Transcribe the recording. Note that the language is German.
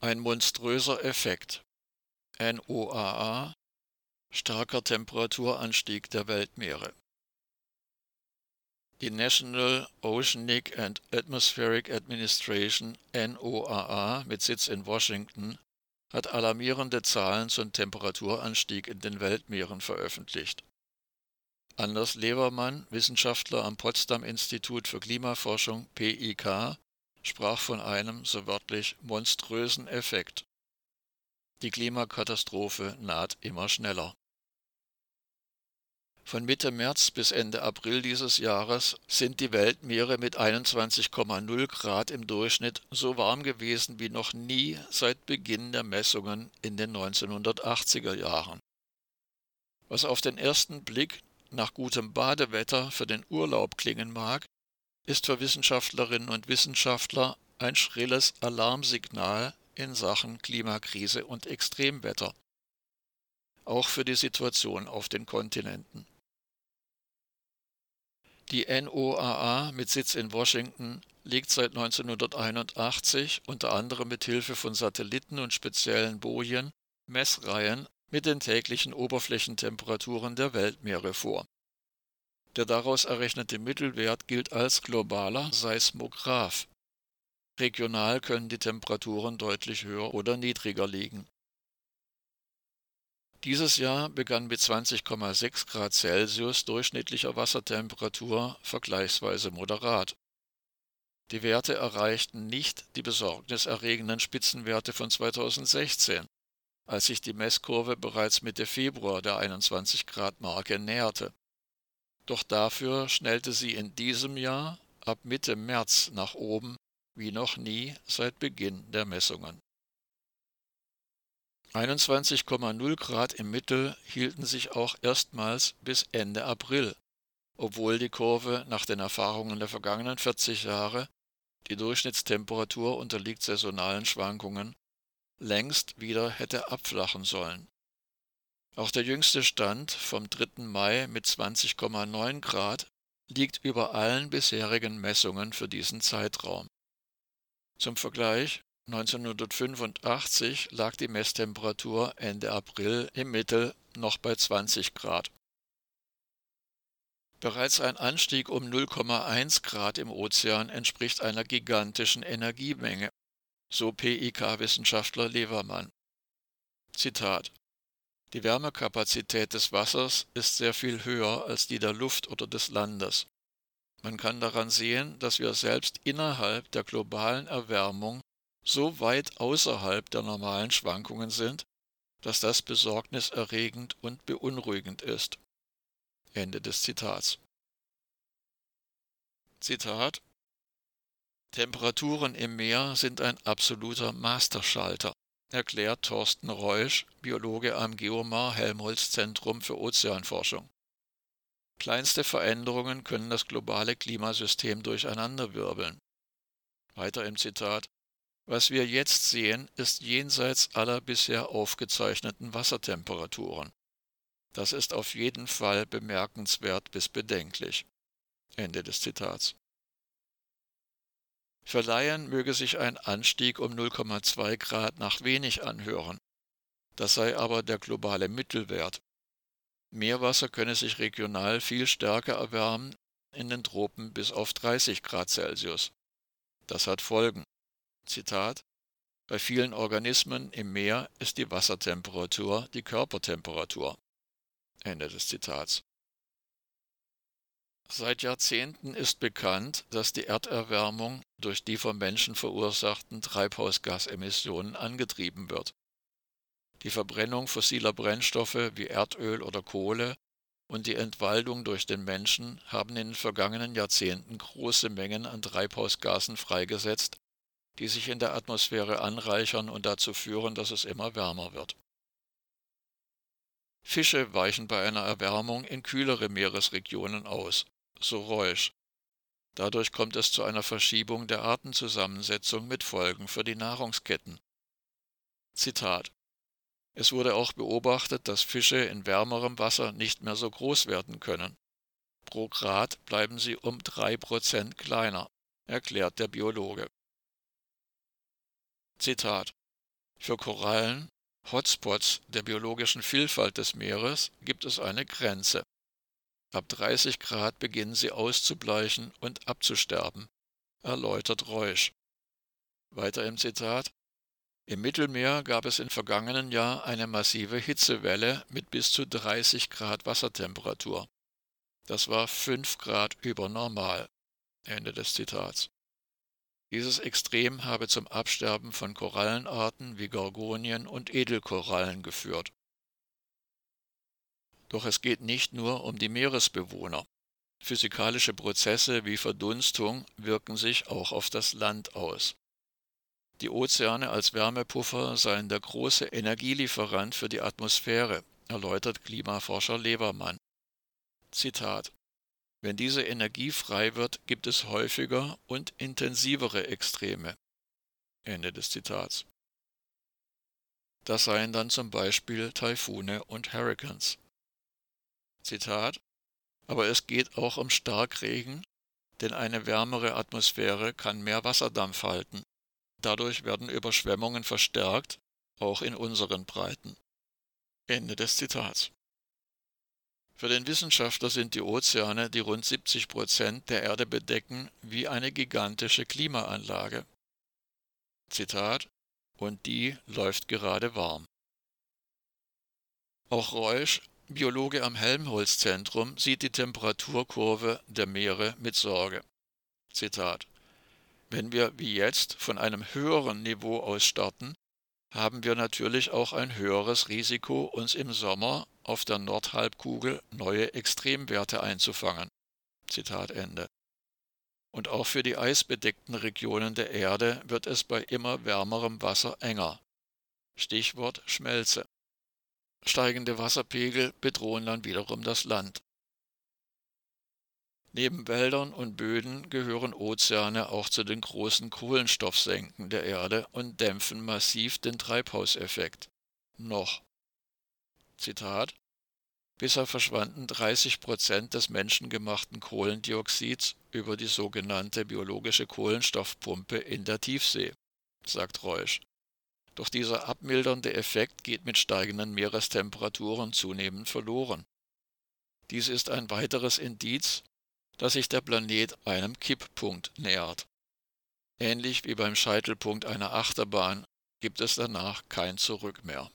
Ein monströser Effekt. NOAA starker Temperaturanstieg der Weltmeere. Die National Oceanic and Atmospheric Administration NOAA mit Sitz in Washington hat alarmierende Zahlen zum Temperaturanstieg in den Weltmeeren veröffentlicht. Anders Levermann, Wissenschaftler am Potsdam Institut für Klimaforschung PIK, sprach von einem, so wörtlich, monströsen Effekt. Die Klimakatastrophe naht immer schneller. Von Mitte März bis Ende April dieses Jahres sind die Weltmeere mit 21,0 Grad im Durchschnitt so warm gewesen wie noch nie seit Beginn der Messungen in den 1980er Jahren. Was auf den ersten Blick nach gutem Badewetter für den Urlaub klingen mag, ist für Wissenschaftlerinnen und Wissenschaftler ein schrilles Alarmsignal in Sachen Klimakrise und Extremwetter, auch für die Situation auf den Kontinenten. Die NOAA mit Sitz in Washington legt seit 1981 unter anderem mit Hilfe von Satelliten und speziellen Bojen Messreihen mit den täglichen Oberflächentemperaturen der Weltmeere vor. Der daraus errechnete Mittelwert gilt als globaler Seismograph Regional können die Temperaturen deutlich höher oder niedriger liegen. Dieses Jahr begann mit 20,6 Grad Celsius durchschnittlicher Wassertemperatur vergleichsweise moderat. Die Werte erreichten nicht die besorgniserregenden Spitzenwerte von 2016, als sich die Messkurve bereits Mitte Februar der 21 Grad Marke näherte. Doch dafür schnellte sie in diesem Jahr ab Mitte März nach oben wie noch nie seit Beginn der Messungen. 21,0 Grad im Mittel hielten sich auch erstmals bis Ende April, obwohl die Kurve nach den Erfahrungen der vergangenen 40 Jahre, die Durchschnittstemperatur unterliegt saisonalen Schwankungen, längst wieder hätte abflachen sollen. Auch der jüngste Stand vom 3. Mai mit 20,9 Grad liegt über allen bisherigen Messungen für diesen Zeitraum. Zum Vergleich, 1985 lag die Messtemperatur Ende April im Mittel noch bei 20 Grad. Bereits ein Anstieg um 0,1 Grad im Ozean entspricht einer gigantischen Energiemenge, so PIK-Wissenschaftler Levermann. Zitat Die Wärmekapazität des Wassers ist sehr viel höher als die der Luft oder des Landes. Man kann daran sehen, dass wir selbst innerhalb der globalen Erwärmung so weit außerhalb der normalen Schwankungen sind, dass das besorgniserregend und beunruhigend ist. Ende des Zitats. Zitat Temperaturen im Meer sind ein absoluter Masterschalter, erklärt Thorsten Reusch, Biologe am Geomar Helmholtz Zentrum für Ozeanforschung. Kleinste Veränderungen können das globale Klimasystem durcheinanderwirbeln. Weiter im Zitat Was wir jetzt sehen, ist jenseits aller bisher aufgezeichneten Wassertemperaturen. Das ist auf jeden Fall bemerkenswert bis bedenklich. Ende des Zitats. Für Laien möge sich ein Anstieg um 0,2 Grad nach wenig anhören. Das sei aber der globale Mittelwert, Meerwasser könne sich regional viel stärker erwärmen, in den Tropen bis auf 30 Grad Celsius. Das hat Folgen. Zitat Bei vielen Organismen im Meer ist die Wassertemperatur die Körpertemperatur. Ende des Zitats. Seit Jahrzehnten ist bekannt, dass die Erderwärmung durch die vom Menschen verursachten Treibhausgasemissionen angetrieben wird. Die Verbrennung fossiler Brennstoffe wie Erdöl oder Kohle und die Entwaldung durch den Menschen haben in den vergangenen Jahrzehnten große Mengen an Treibhausgasen freigesetzt, die sich in der Atmosphäre anreichern und dazu führen, dass es immer wärmer wird. Fische weichen bei einer Erwärmung in kühlere Meeresregionen aus, so Reusch. Dadurch kommt es zu einer Verschiebung der Artenzusammensetzung mit Folgen für die Nahrungsketten. Zitat es wurde auch beobachtet, dass Fische in wärmerem Wasser nicht mehr so groß werden können. Pro Grad bleiben sie um drei Prozent kleiner, erklärt der Biologe. Zitat Für Korallen, Hotspots der biologischen Vielfalt des Meeres, gibt es eine Grenze. Ab 30 Grad beginnen sie auszubleichen und abzusterben, erläutert Reusch. Weiter im Zitat Im Mittelmeer gab es im vergangenen Jahr eine massive Hitzewelle mit bis zu 30 Grad Wassertemperatur. Das war 5 Grad über normal. Ende des Zitats. Dieses Extrem habe zum Absterben von Korallenarten wie Gorgonien und Edelkorallen geführt. Doch es geht nicht nur um die Meeresbewohner. Physikalische Prozesse wie Verdunstung wirken sich auch auf das Land aus. Die Ozeane als Wärmepuffer seien der große Energielieferant für die Atmosphäre, erläutert Klimaforscher Levermann. Zitat Wenn diese Energie frei wird, gibt es häufiger und intensivere Extreme. Ende des Zitats. Das seien dann zum Beispiel Taifune und Hurrikans. Zitat Aber es geht auch um Starkregen, denn eine wärmere Atmosphäre kann mehr Wasserdampf halten. Dadurch werden Überschwemmungen verstärkt, auch in unseren Breiten. Ende des Zitats. Für den Wissenschaftler sind die Ozeane, die rund 70 Prozent der Erde bedecken, wie eine gigantische Klimaanlage. Zitat Und die läuft gerade warm. Auch Reusch Biologe am Helmholtz-Zentrum sieht die Temperaturkurve der Meere mit Sorge. Zitat Wenn wir wie jetzt von einem höheren Niveau aus starten, haben wir natürlich auch ein höheres Risiko, uns im Sommer auf der Nordhalbkugel neue Extremwerte einzufangen. Zitat Ende. Und auch für die eisbedeckten Regionen der Erde wird es bei immer wärmerem Wasser enger. Stichwort Schmelze. Steigende Wasserpegel bedrohen dann wiederum das Land. Neben Wäldern und Böden gehören Ozeane auch zu den großen Kohlenstoffsenken der Erde und dämpfen massiv den Treibhauseffekt. Noch. Zitat Bisher verschwanden 30 Prozent des menschengemachten Kohlendioxids über die sogenannte biologische Kohlenstoffpumpe in der Tiefsee, sagt Reusch. Doch dieser abmildernde Effekt geht mit steigenden Meerestemperaturen zunehmend verloren. Dies ist ein weiteres Indiz, dass sich der Planet einem Kipppunkt nähert. Ähnlich wie beim Scheitelpunkt einer Achterbahn gibt es danach kein Zurück mehr